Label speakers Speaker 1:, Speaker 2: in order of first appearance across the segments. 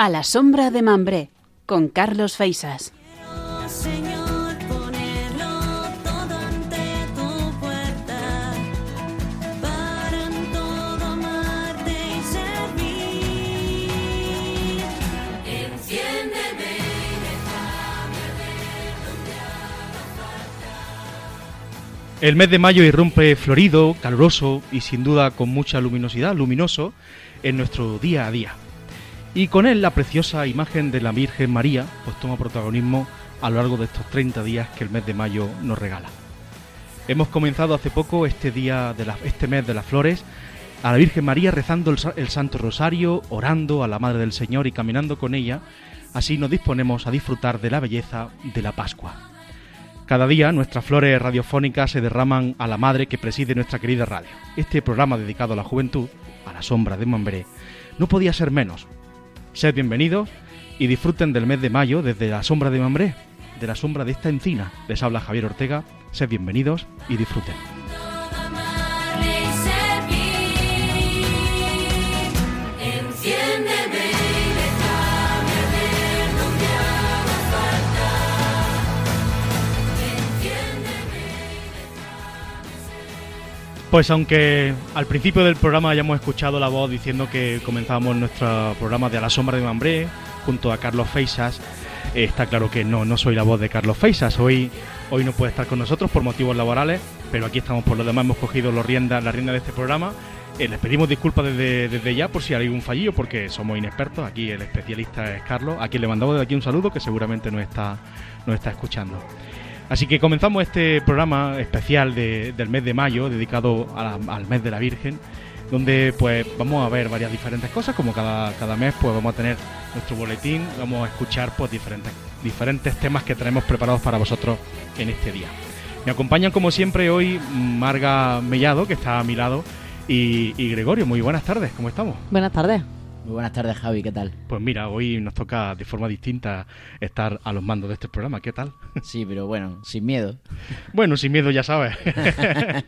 Speaker 1: A la sombra de Mambré, con Carlos Feisas.
Speaker 2: El mes de mayo irrumpe florido, caluroso y sin duda con mucha luminosidad, luminoso, en nuestro día a día. Y con él la preciosa imagen de la Virgen María, pues toma protagonismo a lo largo de estos 30 días que el mes de mayo nos regala. Hemos comenzado hace poco este día de este mes de las flores a la Virgen María rezando el, el Santo Rosario, orando a la Madre del Señor y caminando con ella. Así nos disponemos a disfrutar de la belleza de la Pascua. Cada día nuestras flores radiofónicas se derraman a la madre que preside nuestra querida radio. Este programa dedicado a la juventud, a la sombra de Mambré, no podía ser menos. Sed bienvenidos y disfruten del mes de mayo desde la sombra de Mambré, de la sombra de esta encina. Les habla Javier Ortega. Sed bienvenidos y disfruten. Pues aunque al principio del programa hayamos escuchado la voz diciendo que comenzábamos nuestro programa de A la sombra de Mambré junto a Carlos Feisas, eh, está claro que no, no soy la voz de Carlos Feisas. Hoy, hoy no puede estar con nosotros por motivos laborales, pero aquí estamos por lo demás, hemos cogido los la rienda de este programa. Eh, les pedimos disculpas desde, desde ya por si hay un fallido, porque somos inexpertos. Aquí el especialista es Carlos, a quien le mandamos desde aquí un saludo que seguramente nos está, nos está escuchando. Así que comenzamos este programa especial de- del mes de mayo, dedicado a la- al mes de la Virgen, donde pues vamos a ver varias diferentes cosas, como cada, cada mes pues vamos a tener nuestro boletín, vamos a escuchar pues diferentes, diferentes temas que tenemos preparados para vosotros en este día. Me acompañan como siempre hoy Marga Mellado, que está a mi lado, y, y Gregorio, muy buenas tardes, ¿cómo estamos?
Speaker 3: Buenas tardes.
Speaker 4: Muy buenas tardes, Javi, ¿qué tal?
Speaker 2: Pues mira, hoy nos toca de forma distinta estar a los mandos de este programa, ¿qué tal?
Speaker 4: Sí, pero bueno, sin miedo.
Speaker 2: Bueno, sin miedo ya sabes.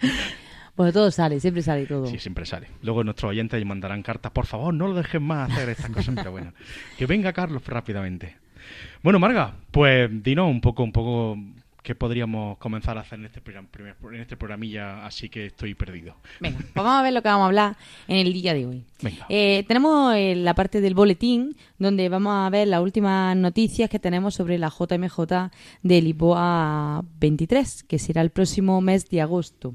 Speaker 3: Pues todo sale, siempre sale todo.
Speaker 2: Sí, siempre sale. Luego nuestros oyentes mandarán cartas, por favor, no lo dejen más hacer estas cosas, pero bueno. Que venga Carlos rápidamente. Bueno, Marga, pues dinos un poco, un poco qué podríamos comenzar a hacer en este, program- en este programilla, así que estoy perdido.
Speaker 3: Venga, pues vamos a ver lo que vamos a hablar en el día de hoy. Eh, tenemos eh, la parte del boletín donde vamos a ver las últimas noticias que tenemos sobre la JMJ de Lisboa 23, que será el próximo mes de agosto.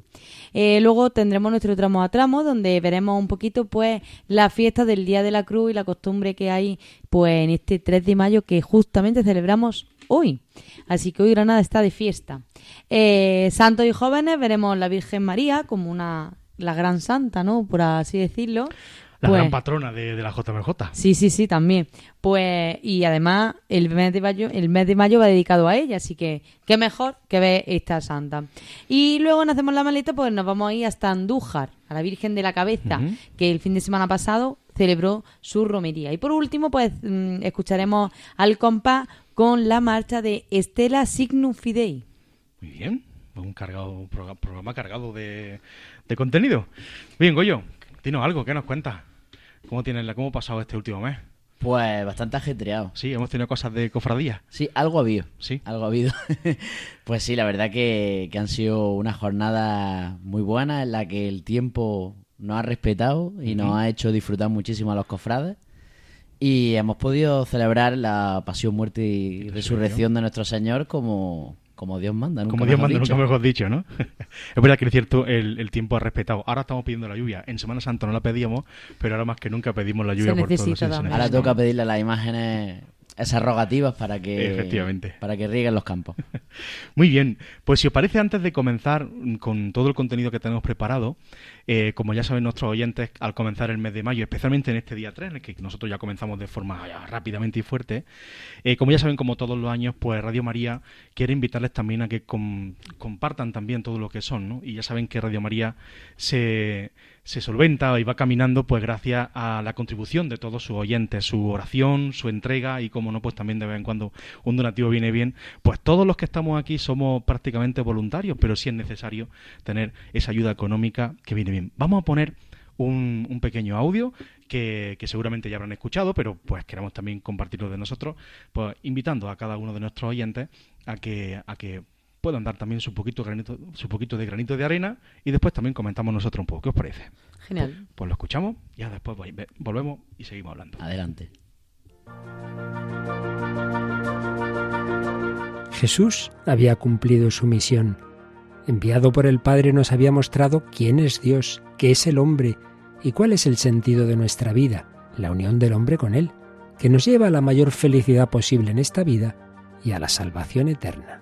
Speaker 3: Eh, luego tendremos nuestro tramo a tramo donde veremos un poquito pues la fiesta del Día de la Cruz y la costumbre que hay pues en este 3 de mayo que justamente celebramos hoy. Así que hoy Granada está de fiesta. Eh, santos y jóvenes veremos la Virgen María como una la gran santa, ¿no? Por así decirlo.
Speaker 2: La
Speaker 3: Pues-
Speaker 2: gran patrona de, de la JMJ.
Speaker 3: Sí, sí, sí, también. Pues, y además, el mes de mayo, el mes de mayo va dedicado a ella, así que qué mejor que ver esta santa. Y luego nos hacemos la maleta, pues nos vamos a ir hasta Andújar, a la Virgen de la Cabeza, que el fin de semana pasado celebró su romería. Y por último, pues mm, escucharemos al compás con la marcha de Estela Signum Fidei.
Speaker 2: Muy bien. Un cargado, programa cargado de, de contenido. Bien, Goyo, dinos algo, ¿qué nos cuentas? ¿Cómo tienes la, cómo ha pasado este último mes?
Speaker 4: Pues bastante ajetreado.
Speaker 2: Sí, hemos tenido cosas de cofradía.
Speaker 4: Sí, algo ha habido.
Speaker 2: Sí.
Speaker 4: Algo ha habido. pues sí, la verdad que, que han sido una jornada muy buena en la que el tiempo nos ha respetado y nos ha hecho disfrutar muchísimo a los cofrades. Y hemos podido celebrar la pasión, muerte y resurrección de nuestro Señor como, como Dios manda. nunca
Speaker 2: Como Dios
Speaker 4: mejor
Speaker 2: manda,
Speaker 4: dicho.
Speaker 2: nunca mejor dicho, ¿no? es verdad que es cierto, el, el tiempo ha respetado. Ahora estamos pidiendo la lluvia. En Semana Santa no la pedíamos, pero ahora más que nunca pedimos la lluvia
Speaker 3: Se
Speaker 2: por todos los
Speaker 3: necesita también.
Speaker 4: Ahora toca pedirle a las imágenes esas rogativas para que,
Speaker 2: Efectivamente.
Speaker 4: para que rieguen los campos.
Speaker 2: Muy bien, pues si os parece, antes de comenzar con todo el contenido que tenemos preparado, eh, como ya saben nuestros oyentes, al comenzar el mes de mayo, especialmente en este día 3, en el que nosotros ya comenzamos de forma ya rápidamente y fuerte, eh, como ya saben, como todos los años, pues Radio María quiere invitarles también a que com- compartan también todo lo que son, ¿no? Y ya saben que Radio María se, se solventa y va caminando pues gracias a la contribución de todos sus oyentes, su oración, su entrega y como no pues también de vez en cuando un donativo viene bien, pues todos los que estamos aquí somos prácticamente voluntarios, pero sí es necesario tener esa ayuda económica que viene bien. Vamos a poner un, un pequeño audio que, que seguramente ya habrán escuchado, pero pues queremos también compartirlo de nosotros, pues invitando a cada uno de nuestros oyentes a que, a que puedan dar también su poquito, granito, su poquito de granito de arena y después también comentamos nosotros un poco. ¿Qué os parece?
Speaker 3: Genial.
Speaker 2: Pues lo escuchamos y ya después vol- ve- volvemos y seguimos hablando.
Speaker 4: Adelante.
Speaker 5: Jesús había cumplido su misión. Enviado por el Padre nos había mostrado quién es Dios, qué es el hombre y cuál es el sentido de nuestra vida, la unión del hombre con Él, que nos lleva a la mayor felicidad posible en esta vida y a la salvación eterna.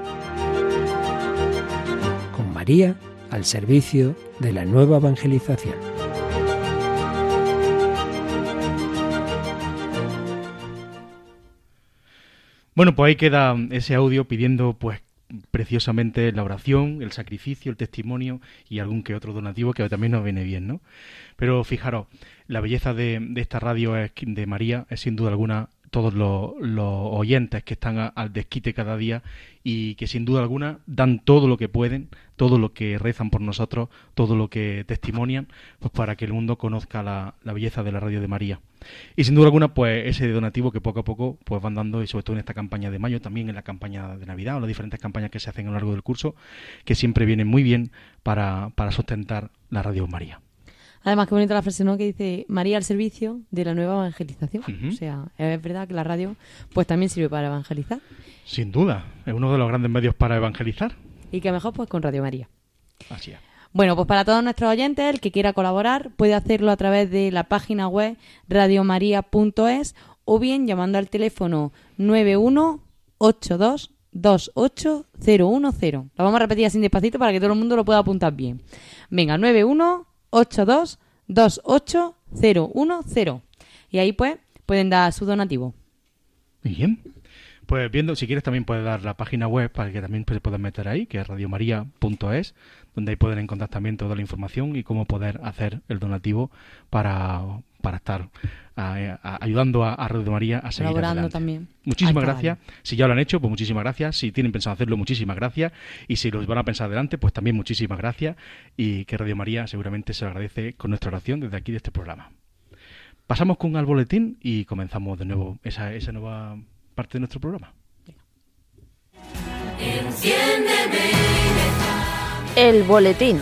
Speaker 5: María al servicio de la nueva evangelización.
Speaker 2: Bueno, pues ahí queda ese audio pidiendo pues preciosamente la oración, el sacrificio, el testimonio y algún que otro donativo que también nos viene bien, ¿no? Pero fijaros, la belleza de, esta radio de María es sin duda alguna todos los, los oyentes que están al desquite cada día y que sin duda alguna dan todo lo que pueden, todo lo que rezan por nosotros, todo lo que testimonian, pues para que el mundo conozca la, la belleza de la radio de María. Y sin duda alguna, pues ese donativo que poco a poco pues van dando, y sobre todo en esta campaña de mayo, también en la campaña de Navidad o las diferentes campañas que se hacen a lo largo del curso, que siempre vienen muy bien para, para sustentar la radio María.
Speaker 3: Además, qué bonita la frase, ¿no? Que dice María al servicio de la nueva evangelización. O sea, es verdad que la radio pues también sirve para evangelizar.
Speaker 2: Sin duda, es uno de los grandes medios para evangelizar.
Speaker 3: Y que mejor pues con Radio María.
Speaker 2: Así es.
Speaker 3: Bueno, pues para todos nuestros oyentes, el que quiera colaborar puede hacerlo a través de la página web radiomaria.es o bien llamando al teléfono 918228010. Lo vamos a repetir así despacito para que todo el mundo lo pueda apuntar bien. Venga, 918228010. Y ahí pues pueden dar su donativo.
Speaker 2: Bien. Pues viendo, si quieres también puedes dar la página web para que también se puedan meter ahí, que es radiomaria.es, donde ahí pueden encontrar también toda la información y cómo poder hacer el donativo para, para estar a- a- ayudando a, a Radio María a seguir
Speaker 3: Colaborando
Speaker 2: adelante.
Speaker 3: también.
Speaker 2: Muchísimas gracias. Si ya lo han hecho, pues muchísimas gracias. Si tienen pensado hacerlo, muchísimas gracias. Y si los van a pensar adelante, pues también muchísimas gracias. Y que Radio María seguramente se lo agradece con nuestra oración desde aquí de este programa. Pasamos con al boletín y comenzamos de nuevo esa, esa nueva parte de nuestro programa.
Speaker 6: Enciéndeme
Speaker 1: El boletín.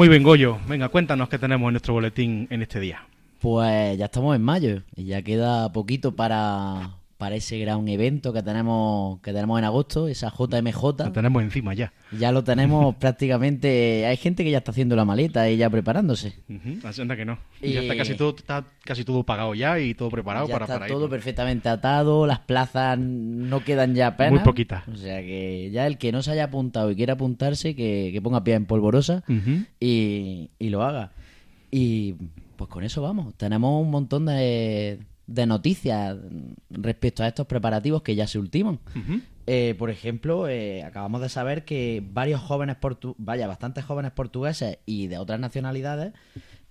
Speaker 2: Muy bien, Goyo. Venga, cuéntanos qué tenemos en nuestro boletín en este día.
Speaker 4: Pues ya estamos en mayo y ya queda poquito para, para ese gran evento que tenemos que tenemos en agosto, esa
Speaker 2: Lo
Speaker 4: JMJ.
Speaker 2: tenemos encima ya.
Speaker 4: Ya lo tenemos prácticamente. Hay gente que ya está haciendo la maleta y ya preparándose.
Speaker 2: Así anda que no.
Speaker 4: Y-
Speaker 2: Ya está casi todo, está casi todo pagado ya y todo preparado
Speaker 4: ya
Speaker 2: para,
Speaker 4: está
Speaker 2: para ir.
Speaker 4: todo perfectamente atado, las plazas no quedan ya apenas.
Speaker 2: Muy poquitas.
Speaker 4: O sea que ya el que no se haya apuntado y quiera apuntarse, que, que ponga pie en polvorosa y, y lo haga. Y pues con eso vamos. Tenemos un montón de, de noticias respecto a estos preparativos que ya se ultiman. Eh, por ejemplo, eh, acabamos de saber que varios jóvenes portu vaya, bastantes jóvenes portugueses y de otras nacionalidades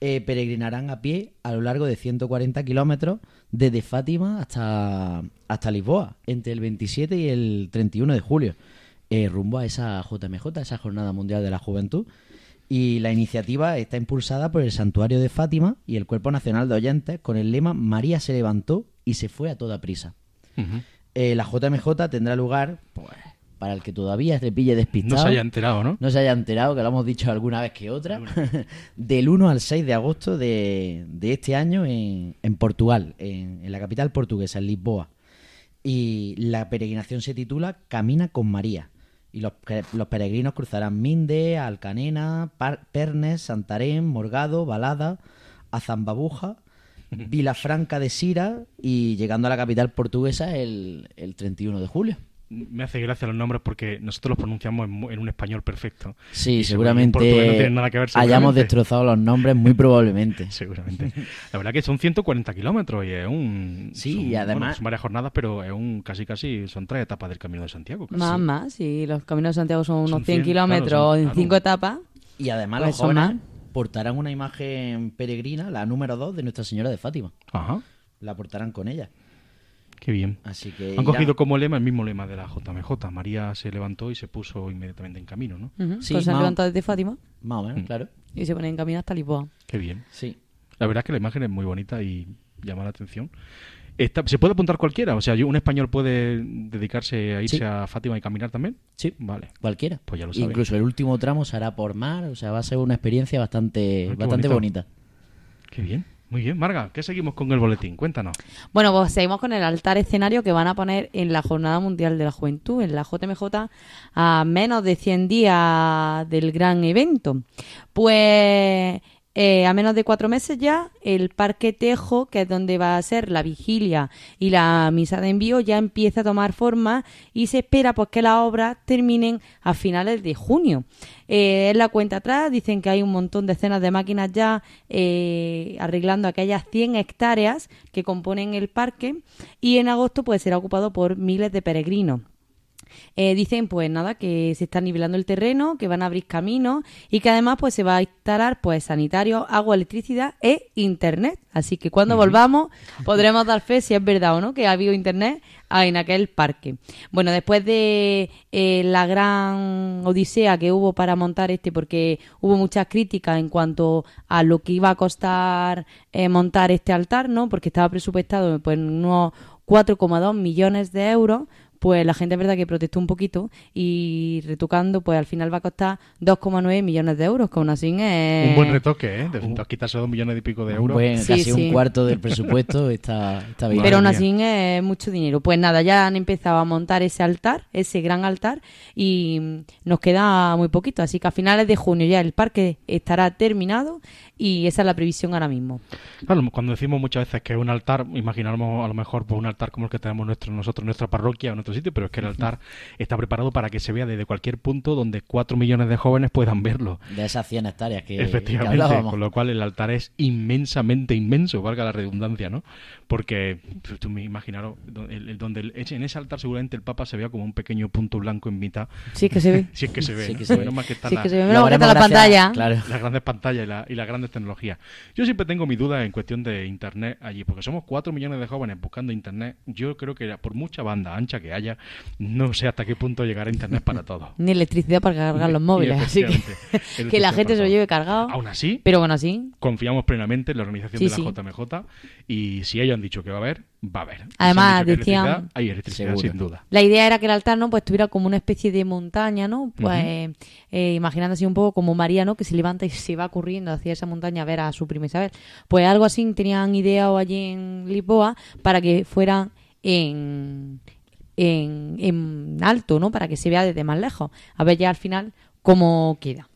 Speaker 4: eh, peregrinarán a pie a lo largo de 140 kilómetros desde Fátima hasta, hasta Lisboa, entre el 27 y el 31 de julio. eh, rumbo a esa JMJ, esa Jornada Mundial de la Juventud. Y la iniciativa está impulsada por el Santuario de Fátima y el Cuerpo Nacional de Oyentes con el lema María se levantó y se fue a toda prisa. Eh, la JMJ tendrá lugar, pues, para el que todavía se pille despistado.
Speaker 2: No se haya enterado, ¿no?
Speaker 4: No se haya enterado, que lo hemos dicho alguna vez que otra, del 1 al 6 de agosto de, de este año en, en Portugal, en, en la capital portuguesa, en Lisboa. Y la peregrinación se titula Camina con María. Y los, los peregrinos cruzarán Minde, Alcanena, Par- Pernes, Santarém, Morgado, Balada, Azambabuja, Vilafranca de Sira y llegando a la capital portuguesa el, el 31 de julio.
Speaker 2: Me hace gracia los nombres porque nosotros los pronunciamos en, en un español perfecto.
Speaker 4: Sí,
Speaker 2: seguramente en portugués
Speaker 4: seguramente
Speaker 2: no tienen nada que ver,
Speaker 4: hayamos
Speaker 2: seguramente.
Speaker 4: destrozado los nombres muy probablemente.
Speaker 2: Seguramente. La verdad que son 140 kilómetros y es un...
Speaker 4: Sí,
Speaker 2: son-
Speaker 4: y además-
Speaker 2: bueno, son varias jornadas, pero es un casi casi... Son tres etapas del Camino de Santiago. casi.
Speaker 3: Más, más, sí. Los caminos de Santiago son unos
Speaker 2: Son
Speaker 3: 100
Speaker 2: 100,
Speaker 3: kilómetros
Speaker 2: claro, son-
Speaker 3: en
Speaker 2: claro.
Speaker 3: 5 etapas.
Speaker 4: Y además
Speaker 3: Pues
Speaker 4: los jóvenes
Speaker 3: más.
Speaker 4: portarán una imagen peregrina, la número 2 de Nuestra Señora de Fátima.
Speaker 2: Ajá,
Speaker 4: La portarán con ella.
Speaker 2: Qué bien.
Speaker 4: Así que
Speaker 2: Han
Speaker 4: irá-
Speaker 2: cogido como lema el mismo lema de la JMJ. María se levantó y se puso inmediatamente en camino, ¿no?
Speaker 4: Sí,
Speaker 3: pues se han levantado desde Fátima
Speaker 4: Más o menos,
Speaker 2: Mm.
Speaker 4: claro.
Speaker 3: y se ponen en camino hasta Lisboa.
Speaker 2: Qué bien.
Speaker 4: Sí.
Speaker 2: La verdad es que la imagen es muy bonita y llama la atención. Está- ¿Se puede apuntar cualquiera? O sea, ¿un español puede dedicarse a irse
Speaker 4: Sí.
Speaker 2: a Fátima y caminar también?
Speaker 4: Sí.
Speaker 2: Vale.
Speaker 4: Cualquiera.
Speaker 2: Pues ya lo saben.
Speaker 4: Incluso el último tramo se hará por mar, o sea, va a ser una experiencia bastante,
Speaker 2: Ay, qué
Speaker 4: bastante bonita.
Speaker 2: Qué bien. Muy bien. Marga, ¿qué seguimos con el boletín? Cuéntanos.
Speaker 3: Bueno, pues seguimos con el altar escenario que van a poner en la Jornada Mundial de la Juventud, en la JMJ, a menos de 100 días del gran evento. Pues eh, a menos de cuatro meses ya, el Parque Tejo, que es donde va a ser la vigilia y la misa de envío, ya empieza a tomar forma y se espera pues que las obras terminen a finales de junio. Eh, en la cuenta atrás dicen que hay un montón de escenas de máquinas ya eh, arreglando aquellas 100 hectáreas que componen el parque y en agosto pues será ocupado por miles de peregrinos. Eh, dicen pues nada que se está nivelando el terreno, que van a abrir caminos y que además pues se va a instalar pues sanitarios, agua, electricidad e internet. Así que cuando volvamos podremos dar fe si es verdad o no que ha habido internet en aquel parque. Bueno, después de eh, la gran odisea que hubo para montar este, porque hubo muchas críticas en cuanto a lo que iba a costar eh, montar este altar, ¿no? Porque estaba presupuestado pues, en unos 4,2 millones de euros pues la gente es verdad que protestó un poquito y retocando, pues al final va a costar 2,9 millones de euros, que aún así es...
Speaker 2: Un buen retoque, ¿eh? De, de quitarse dos millones y pico de euros.
Speaker 4: Buen-
Speaker 3: Sí,
Speaker 4: casi
Speaker 3: sí.
Speaker 4: un cuarto del presupuesto está, está bien.
Speaker 3: Pero aún así es mucho dinero. Pues nada, ya han empezado a montar ese altar, ese gran altar, y nos queda muy poquito. Así que a finales de junio ya el parque estará terminado y esa es la previsión ahora mismo.
Speaker 2: Claro, cuando decimos muchas veces que es un altar, imaginamos a lo mejor pues, un altar como el que tenemos nuestro, nosotros en nuestra parroquia o sitio, pero es que el altar está preparado para que se vea desde cualquier punto donde cuatro millones de jóvenes puedan verlo.
Speaker 4: De esas 100 hectáreas que, que
Speaker 2: Efectivamente,
Speaker 4: hablábamos.
Speaker 2: con lo cual el altar es inmensamente inmenso, valga la redundancia, ¿no? Porque pues, tú me imaginaros, do- el- el- donde el- en ese altar seguramente el Papa se vea como un pequeño punto blanco en mitad,
Speaker 3: Sí, es que se ve.
Speaker 2: si es que se ve,
Speaker 4: Sí
Speaker 2: ¿no?
Speaker 4: que se ve.
Speaker 2: Menos mal que está
Speaker 3: Sí,
Speaker 2: la-
Speaker 3: que se ve. Menos mal que está la
Speaker 4: gracias-
Speaker 3: pantalla.
Speaker 4: Claro.
Speaker 2: las grandes pantallas y, la- y las grandes tecnologías. Yo siempre tengo mi duda en cuestión de Internet allí, porque somos cuatro millones de jóvenes buscando Internet. Yo creo que por mucha banda ancha que haya, no sé hasta qué punto llegará Internet para todos.
Speaker 3: Ni electricidad para cargar los móviles. Así que, que la gente se lo
Speaker 2: todo.
Speaker 3: lleve cargado.
Speaker 2: Aún así,
Speaker 3: Pero bueno, así.
Speaker 2: confiamos plenamente en la organización
Speaker 3: Sí,
Speaker 2: de la
Speaker 3: sí.
Speaker 2: JMJ y si ellos han dicho que va a haber, va a haber. Si
Speaker 3: Además,
Speaker 2: hay
Speaker 3: decían-
Speaker 2: electricidad, hay electricidad
Speaker 4: Seguro.
Speaker 2: sin duda.
Speaker 3: La idea era que el altar, ¿no? Pues tuviera como una especie de montaña, ¿no? Pues eh, imaginando así un poco como María, ¿no? Que se levanta y se va corriendo hacia esa montaña a ver a su prima Isabel. Pues algo así tenían ideado allí en Lisboa para que fuera en, en, en alto, ¿no? Para que se vea desde más lejos. A ver ya al final cómo queda.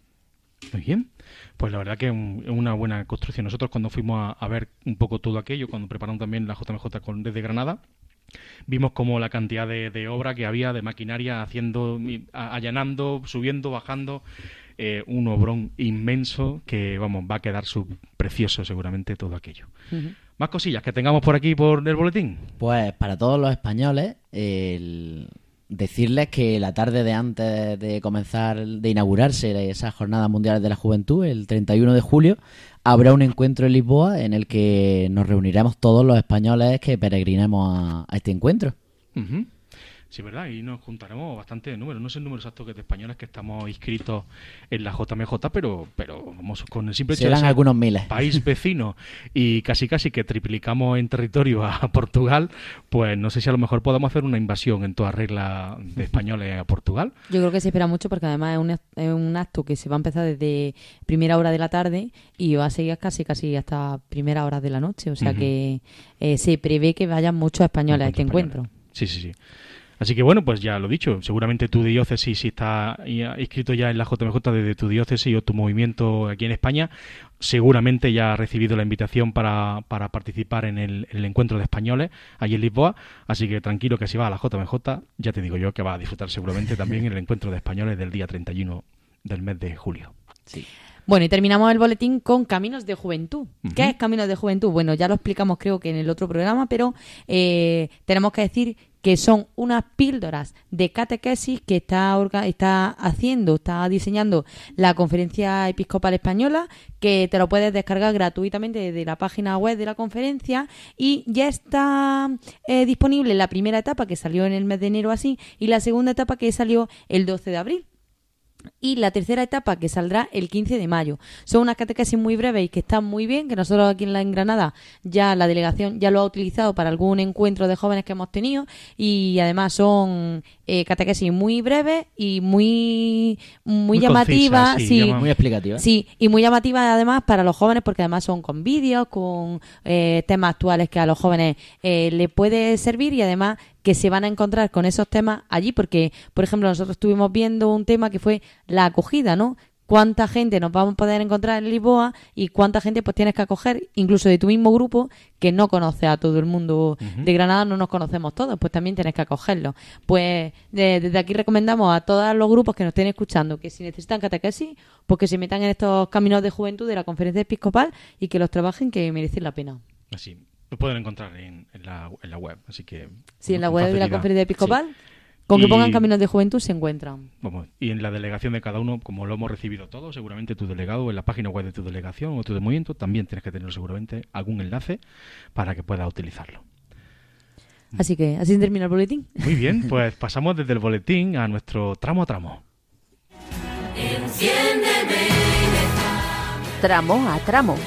Speaker 2: Muy bien. Pues la verdad que es un- una buena construcción. Nosotros cuando fuimos a, a ver un poco todo aquello, cuando preparamos también la JMJ con, desde Granada, vimos como la cantidad de, de obra que había, de maquinaria, haciendo, allanando, subiendo, bajando. eh, un obrón inmenso que, vamos, va a quedar su precioso seguramente todo aquello. Más cosillas que tengamos por aquí por el boletín.
Speaker 4: Pues para todos los españoles, el decirles que la tarde de antes de comenzar, de inaugurarse esa Jornada Mundial de la Juventud, el 31 de julio, habrá un encuentro en Lisboa en el que nos reuniremos todos los españoles que peregrinemos a, este encuentro.
Speaker 2: Sí, ¿verdad? Y nos juntaremos bastante de números. No sé el número exacto que es de españoles que estamos inscritos en la JMJ, pero, pero vamos, con el simple hecho de
Speaker 4: Serán
Speaker 2: ser
Speaker 4: algunos miles.
Speaker 2: país vecino y casi casi que triplicamos en territorio a Portugal, pues no sé si a lo mejor podamos hacer una invasión en toda regla de españoles a Portugal.
Speaker 3: Yo creo que se espera mucho porque además es un, es un acto que se va a empezar desde primera hora de la tarde y va a seguir casi casi hasta primera hora de la noche. O sea que eh, se prevé que vayan muchos españoles a este
Speaker 2: encuentro. Sí, sí, sí. Así que bueno, pues ya lo dicho, seguramente tu diócesis, si está ya inscrito ya en la JMJ desde tu diócesis o tu movimiento aquí en España, seguramente ya ha recibido la invitación para, para participar en el, en el encuentro de españoles allí en Lisboa. Así que tranquilo que si va a la JMJ, ya te digo yo que va a disfrutar seguramente también el encuentro de españoles del día 31 del mes de julio.
Speaker 4: Sí.
Speaker 3: Bueno, y terminamos el boletín con Caminos de Juventud. ¿Qué es Caminos de Juventud? Bueno, ya lo explicamos creo que en el otro programa, pero eh, tenemos que decir que son unas píldoras de catequesis que está, está haciendo, está diseñando la Conferencia Episcopal Española, que te lo puedes descargar gratuitamente desde la página web de la conferencia y ya está eh, disponible la primera etapa que salió en el mes de enero así y la segunda etapa que salió el 12 de abril y la tercera etapa que saldrá el 15 de mayo. Son unas catequesis muy breves y que están muy bien, que nosotros aquí en la en Granada ya la delegación ya lo ha utilizado para algún encuentro de jóvenes que hemos tenido y además son eh, catequesis muy breves y muy muy,
Speaker 2: Muy
Speaker 3: llamativas,
Speaker 2: sí,
Speaker 4: Muy explicativa.
Speaker 3: Sí, y muy llamativas además para los jóvenes porque además son con vídeos, con eh, temas actuales que a los jóvenes eh, le puede servir y además que se van a encontrar con esos temas allí porque, por ejemplo, nosotros estuvimos viendo un tema que fue la acogida, ¿no? Cuánta gente nos vamos a poder encontrar en Lisboa y cuánta gente pues tienes que acoger, incluso de tu mismo grupo, que no conoce a todo el mundo de Granada, no nos conocemos todos, pues también tienes que acogerlos. Pues de- desde aquí recomendamos a todos los grupos que nos estén escuchando que si necesitan catequesis, pues que se metan en estos caminos de juventud de la conferencia episcopal y que los trabajen que merecen la pena.
Speaker 2: Así, lo pueden encontrar en, en la, en la web. Así que.
Speaker 3: Sí, en la web de la conferencia episcopal, con que pongan caminos de juventud se encuentran.
Speaker 2: Vamos, y en la delegación de cada uno, como lo hemos recibido todos, seguramente tu delegado en la página web de tu delegación o tu de movimiento también tienes que tener seguramente algún enlace para que puedas utilizarlo.
Speaker 3: Así que así termina el boletín.
Speaker 2: Muy bien, pues pasamos desde el boletín a nuestro tramo a tramo.
Speaker 1: Tramo a tramo.